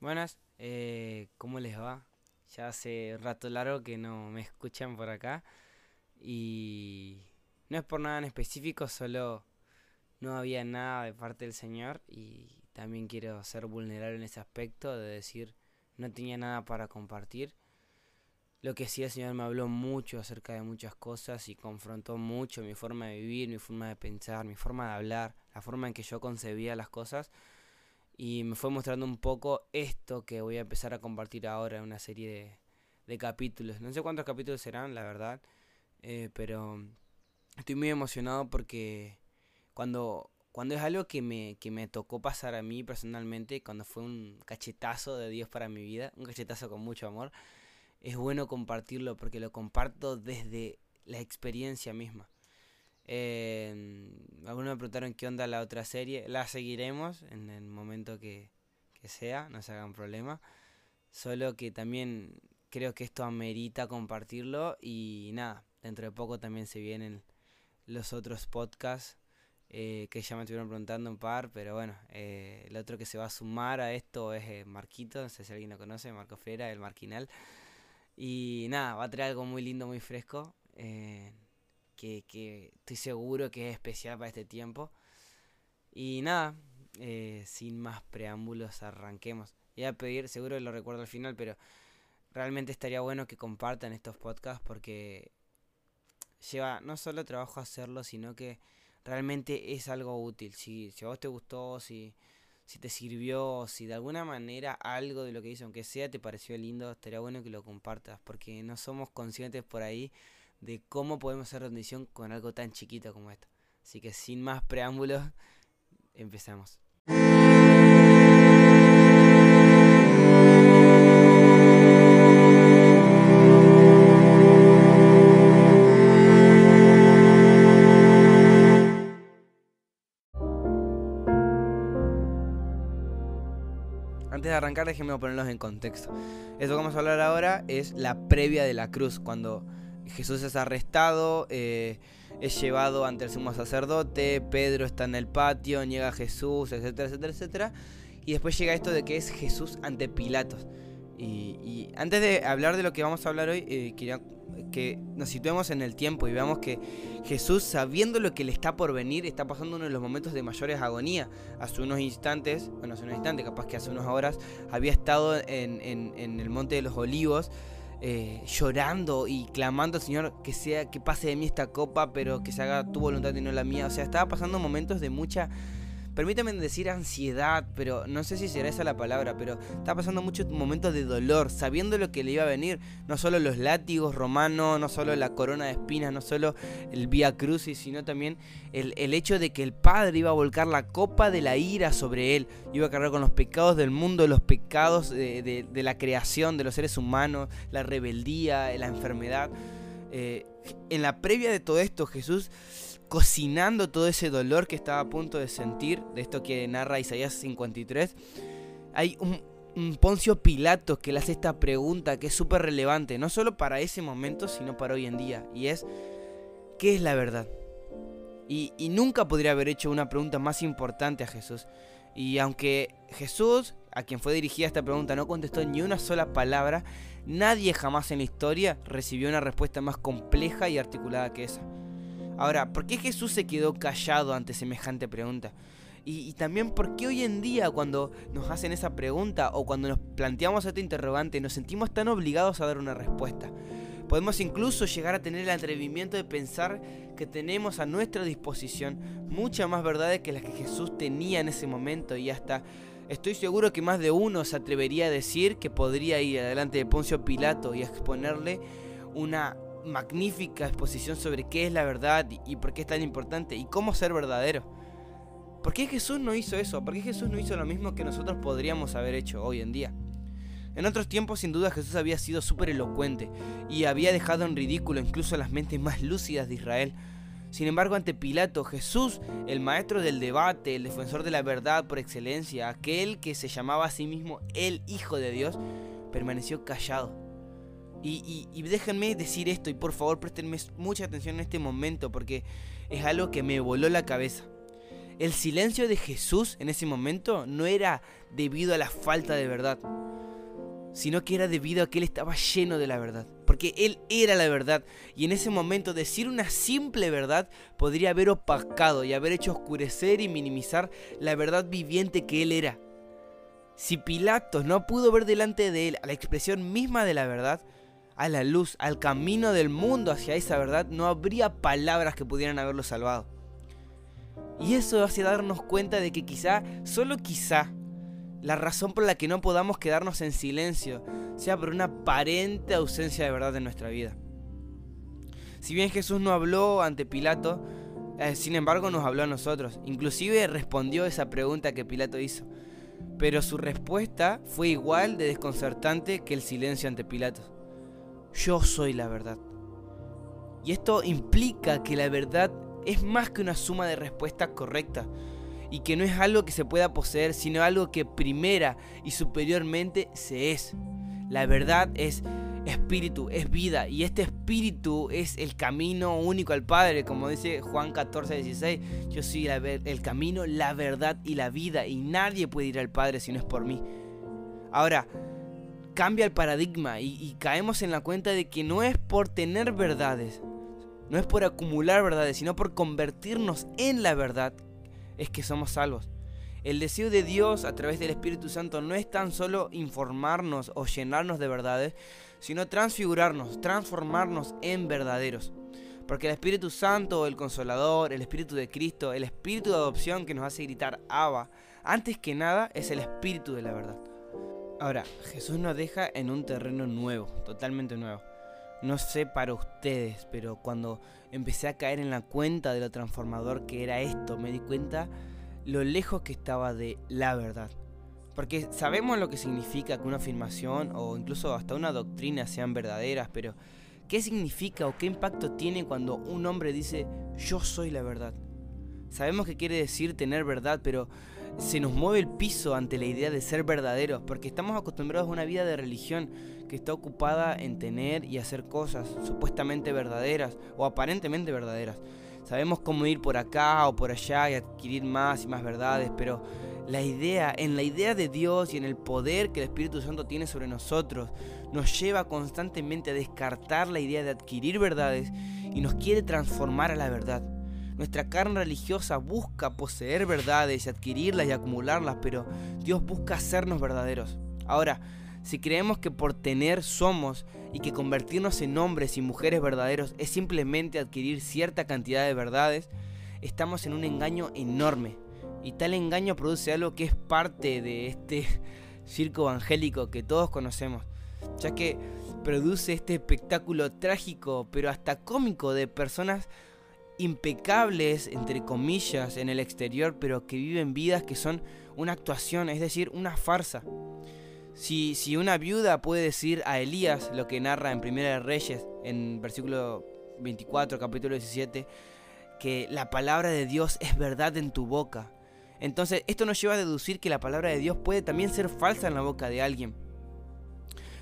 Buenas, eh, ¿cómo les va? Ya hace rato largo que no me escuchan por acá y no es por nada en específico, solo no había nada de parte del Señor y también quiero ser vulnerable en ese aspecto de decir no tenía nada para compartir. Lo que sí el Señor me habló mucho acerca de muchas cosas y confrontó mucho mi forma de vivir, mi forma de pensar, mi forma de hablar, la forma en que yo concebía las cosas y me fue mostrando un poco esto que voy a empezar a compartir ahora en una serie de, capítulos. No sé cuántos capítulos serán, la verdad, eh, pero estoy muy emocionado porque cuando, cuando es algo que me, que me tocó pasar a mí personalmente, cuando fue un cachetazo de Dios para mi vida, un cachetazo con mucho amor, es bueno compartirlo porque lo comparto desde la experiencia misma. Eh, algunos me preguntaron qué onda la otra serie. La seguiremos en el momento que, sea, no se hagan problema. Solo que también creo que esto amerita compartirlo. Y nada, dentro de poco también se vienen los otros podcasts eh, que ya me estuvieron preguntando un par. Pero bueno, eh, el otro que se va a sumar a esto es eh, Marquito. No sé si alguien lo conoce, Marco Fera, el Marquinal. Y nada, va a traer algo muy lindo, muy fresco que, estoy seguro que es especial para este tiempo. Y nada, eh, sin más preámbulos, arranquemos. Voy a pedir, seguro lo recuerdo al final, pero realmente estaría bueno que compartan estos podcasts porque lleva no solo trabajo hacerlo, sino que realmente es algo útil. Si, si a vos te gustó, si, si te sirvió, si de alguna manera algo de lo que hizo, aunque sea, te pareció lindo, estaría bueno que lo compartas porque no somos conscientes por ahí de cómo podemos hacer rendición con algo tan chiquito como esto. Así que sin más preámbulos, empezamos. Antes de arrancar, déjenme ponerlos en contexto. Esto que vamos a hablar ahora es la previa de la cruz, cuando Jesús es arrestado, eh, es llevado ante el sumo sacerdote, Pedro está en el patio, niega a Jesús, etcétera, etcétera, etcétera. Y después llega esto de que es Jesús ante Pilatos. Y, antes de hablar de lo que vamos a hablar hoy, eh, quería que nos situemos en el tiempo y veamos que Jesús, sabiendo lo que le está por venir, está pasando uno de los momentos de mayores agonía. Hace unos instantes, bueno, hace unos instantes, capaz que hace unas horas, había estado en, en el Monte de los Olivos eh, llorando y clamando al Señor que sea que pase de mí esta copa, pero que se haga tu voluntad y no la mía. O sea, estaba pasando momentos de mucha permítame decir ansiedad, pero no sé si será esa la palabra, pero está pasando muchos momentos de dolor, sabiendo lo que le iba a venir, no solo los látigos romanos, no solo la corona de espinas, no solo el vía crucis, sino también el, hecho de que el Padre iba a volcar la copa de la ira sobre él, iba a cargar con los pecados del mundo, los pecados de, la creación, de los seres humanos, la rebeldía, la enfermedad. Eh, en la previa de todo esto, Jesús cocinando todo ese dolor que estaba a punto de sentir, de esto que narra Isaías 53, hay un, Poncio Pilato que le hace esta pregunta que es súper relevante, no solo para ese momento, sino para hoy en día, y es, ¿qué es la verdad? Y, y nunca podría haber hecho una pregunta más importante a Jesús. Y aunque Jesús, a quien fue dirigida esta pregunta, no contestó ni una sola palabra, nadie jamás en la historia recibió una respuesta más compleja y articulada que esa. Ahora, ¿por qué Jesús se quedó callado ante semejante pregunta? Y, también por qué hoy en día cuando nos hacen esa pregunta o cuando nos planteamos este interrogante nos sentimos tan obligados a dar una respuesta. Podemos incluso llegar a tener el atrevimiento de pensar que tenemos a nuestra disposición muchas más verdades que las que Jesús tenía en ese momento y hasta estoy seguro que más de uno se atrevería a decir que podría ir adelante de Poncio Pilato y exponerle una magnífica exposición sobre qué es la verdad y, por qué es tan importante y cómo ser verdadero. ¿Por qué Jesús no hizo eso? ¿Por qué Jesús no hizo lo mismo que nosotros podríamos haber hecho hoy en día? En otros tiempos sin duda Jesús había sido súper elocuente y había dejado en ridículo incluso las mentes más lúcidas de Israel. Sin embargo, ante Pilato, Jesús, el maestro del debate, el defensor de la verdad por excelencia, aquel que se llamaba a sí mismo el Hijo de Dios, permaneció callado y, déjenme decir esto y por favor préstenme mucha atención en este momento porque es algo que me voló la cabeza. El silencio de Jesús en ese momento no era debido a la falta de verdad, sino que era debido a que él estaba lleno de la verdad. Porque él era la verdad. Y en ese momento decir una simple verdad podría haber opacado y haber hecho oscurecer y minimizar la verdad viviente que él era. Si Pilatos no pudo ver delante de él a la expresión misma de la verdad, a la luz, al camino del mundo hacia esa verdad, no habría palabras que pudieran haberlo salvado. Y eso hace darnos cuenta de que quizá, solo quizá, la razón por la que no podamos quedarnos en silencio sea por una aparente ausencia de verdad en nuestra vida. Si bien Jesús no habló ante Pilato, eh, sin embargo nos habló a nosotros. Inclusive respondió esa pregunta que Pilato hizo. Pero su respuesta fue igual de desconcertante que el silencio ante Pilato. Yo soy la verdad. Y esto implica que la verdad es más que una suma de respuestas correctas y que no es algo que se pueda poseer, sino algo que primera y superiormente se es. La verdad es espíritu, es vida, y este espíritu es el camino único al Padre, como dice Juan 14, 16. Yo soy el camino, la verdad y la vida, y nadie puede ir al Padre si no es por mí. Ahora, cambia el paradigma y, caemos en la cuenta de que no es por tener verdades, no es por acumular verdades, sino por convertirnos en la verdad, es que somos salvos. El deseo de Dios a través del Espíritu Santo no es tan solo informarnos o llenarnos de verdades, sino transfigurarnos, transformarnos en verdaderos. Porque el Espíritu Santo, el Consolador, el Espíritu de Cristo, el Espíritu de adopción que nos hace gritar Abba, antes que nada es el Espíritu de la verdad. Ahora, Jesús nos deja en un terreno nuevo, totalmente nuevo. No sé para ustedes, pero cuando empecé a caer en la cuenta de lo transformador que era esto, me di cuenta lo lejos que estaba de la verdad. Porque sabemos lo que significa que una afirmación o incluso hasta una doctrina sean verdaderas, pero ¿qué significa o qué impacto tiene cuando un hombre dice yo soy la verdad? Sabemos que quiere decir tener verdad, pero se nos mueve el piso ante la idea de ser verdaderos, porque estamos acostumbrados a una vida de religión que está ocupada en tener y hacer cosas supuestamente verdaderas o aparentemente verdaderas. Sabemos cómo ir por acá o por allá y adquirir más y más verdades, pero la idea, en la idea de Dios y en el poder que el Espíritu Santo tiene sobre nosotros, nos lleva constantemente a descartar la idea de adquirir verdades y nos quiere transformar a la verdad. Nuestra carne religiosa busca poseer verdades y adquirirlas y acumularlas, pero Dios busca hacernos verdaderos. Ahora, si creemos que por tener somos y que convertirnos en hombres y mujeres verdaderos es simplemente adquirir cierta cantidad de verdades, estamos en un engaño enorme. Y tal engaño produce algo que es parte de este circo evangélico que todos conocemos, ya que produce este espectáculo trágico, pero hasta cómico de personas impecables, entre comillas, en el exterior, pero que viven vidas que son una actuación, es decir, una farsa. Si, si una viuda puede decir a Elías lo que narra en Primera de Reyes, en versículo 24, capítulo 17, que la palabra de Dios es verdad en tu boca. Entonces, esto nos lleva a deducir que la palabra de Dios puede también ser falsa en la boca de alguien.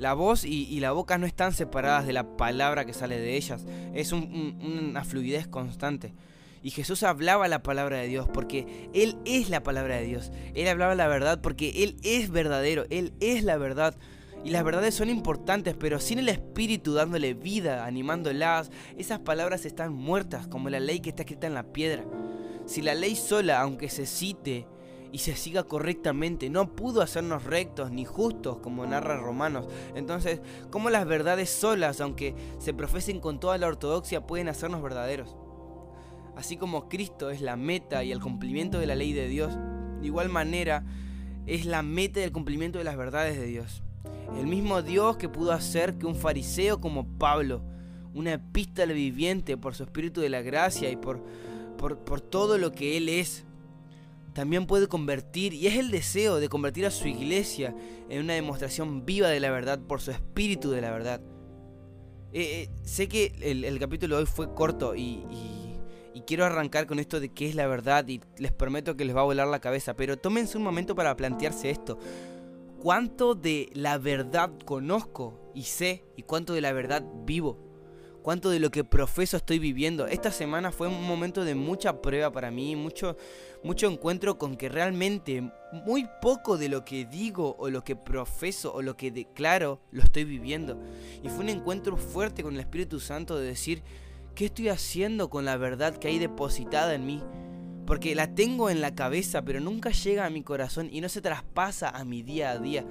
La voz y, la boca no están separadas de la palabra que sale de ellas. Es una fluidez constante. Y Jesús hablaba la palabra de Dios porque Él es la palabra de Dios. Él hablaba la verdad porque Él es verdadero. Él es la verdad. Y las verdades son importantes, pero sin el Espíritu dándole vida, animándolas, esas palabras están muertas, como la ley que está escrita en la piedra. Si la ley sola, aunque se cite, y se siga correctamente. No pudo hacernos rectos ni justos, como narra Romanos. Entonces, ¿cómo las verdades solas, aunque se profesen con toda la ortodoxia, pueden hacernos verdaderos? Así como Cristo es la meta y el cumplimiento de la ley de Dios, de igual manera es la meta y el cumplimiento de las verdades de Dios. El mismo Dios que pudo hacer que un fariseo como Pablo, una epístola viviente por su espíritu de la gracia y por, por, por todo lo que Él es, también puede convertir, y es el deseo de convertir a su iglesia en una demostración viva de la verdad por su espíritu de la verdad. Eh, eh, sé que el, capítulo de hoy fue corto y, y, quiero arrancar con esto de qué es la verdad y les prometo que les va a volar la cabeza, pero tómense un momento para plantearse esto. ¿Cuánto de la verdad conozco y sé y cuánto de la verdad vivo? Cuánto de lo que profeso estoy viviendo. Esta semana fue un momento de mucha prueba para mí, mucho, mucho encuentro con que realmente muy poco de lo que digo o lo que profeso o lo que declaro lo estoy viviendo. Y fue un encuentro fuerte con el Espíritu Santo de decir, ¿qué estoy haciendo con la verdad que hay depositada en mí? Porque la tengo en la cabeza, pero nunca llega a mi corazón y no se traspasa a mi día a día.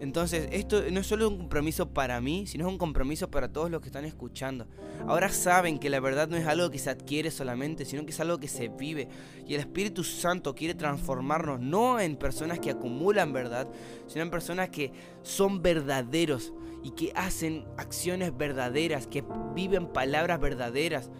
Entonces, esto no es solo un compromiso para mí, sino es un compromiso para todos los que están escuchando. Ahora saben que la verdad no es algo que se adquiere solamente, sino que es algo que se vive. Y el Espíritu Santo quiere transformarnos no en personas que acumulan verdad, sino en personas que son verdaderos y que hacen acciones verdaderas, que viven palabras verdaderas.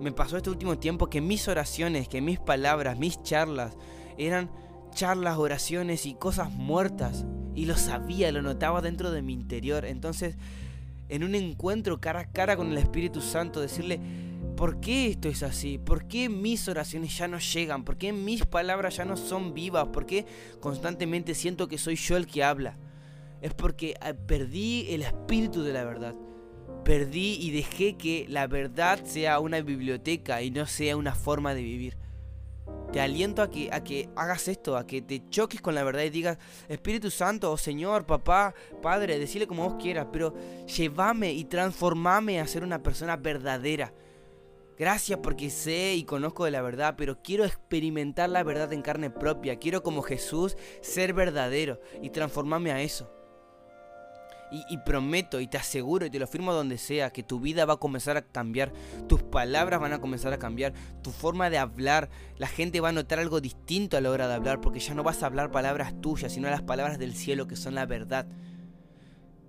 Me pasó este último tiempo que mis oraciones, que mis palabras, mis charlas eran charlas, oraciones y cosas muertas. Y lo sabía, lo notaba dentro de mi interior. Entonces, en un encuentro cara a cara con el Espíritu Santo, decirle, ¿por qué esto es así? ¿Por qué mis oraciones ya no llegan? ¿Por qué mis palabras ya no son vivas? ¿Por qué constantemente siento que soy yo el que habla? Es porque ah, perdí el espíritu de la verdad. Perdí y dejé que la verdad sea una biblioteca y no sea una forma de vivir te aliento a que, a que hagas esto, a que te choques con la verdad y digas, Espíritu Santo, o Señor, papá, Padre, decirle como vos quieras, pero llévame y transformame a ser una persona verdadera. Gracias porque sé y conozco de la verdad, pero quiero experimentar la verdad en carne propia. Quiero como Jesús ser verdadero y transformarme a eso. Y, prometo y te aseguro y te lo firmo donde sea que tu vida va a comenzar a cambiar, tus palabras van a comenzar a cambiar, tu forma de hablar, la gente va a notar algo distinto a la hora de hablar porque ya no vas a hablar palabras tuyas, sino las palabras del cielo que son la verdad.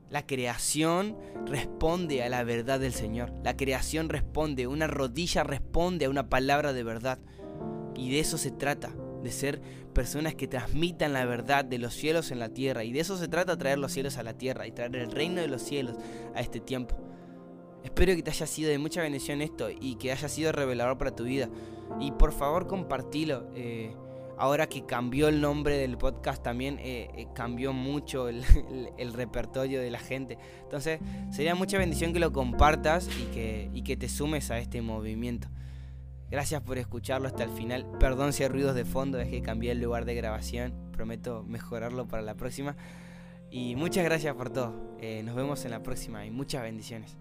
La creación responde a la verdad del Señor. La creación responde, una rodilla responde a una palabra de verdad. Y de eso se trata de ser personas que transmitan la verdad de los cielos en la tierra. Y de eso se trata, traer los cielos a la tierra y traer el reino de los cielos a este tiempo. Espero que te haya sido de mucha bendición esto y que haya sido revelador para tu vida. Y por favor compartilo. Eh, ahora que cambió el nombre del podcast también eh, eh, cambió mucho el, repertorio de la gente. Entonces sería mucha bendición que lo compartas y que, y que te sumes a este movimiento. Gracias por escucharlo hasta el final. Perdón si hay ruidos de fondo, es que cambié el lugar de grabación. Prometo mejorarlo para la próxima. Y muchas gracias por todo. Eh, nos vemos en la próxima y muchas bendiciones.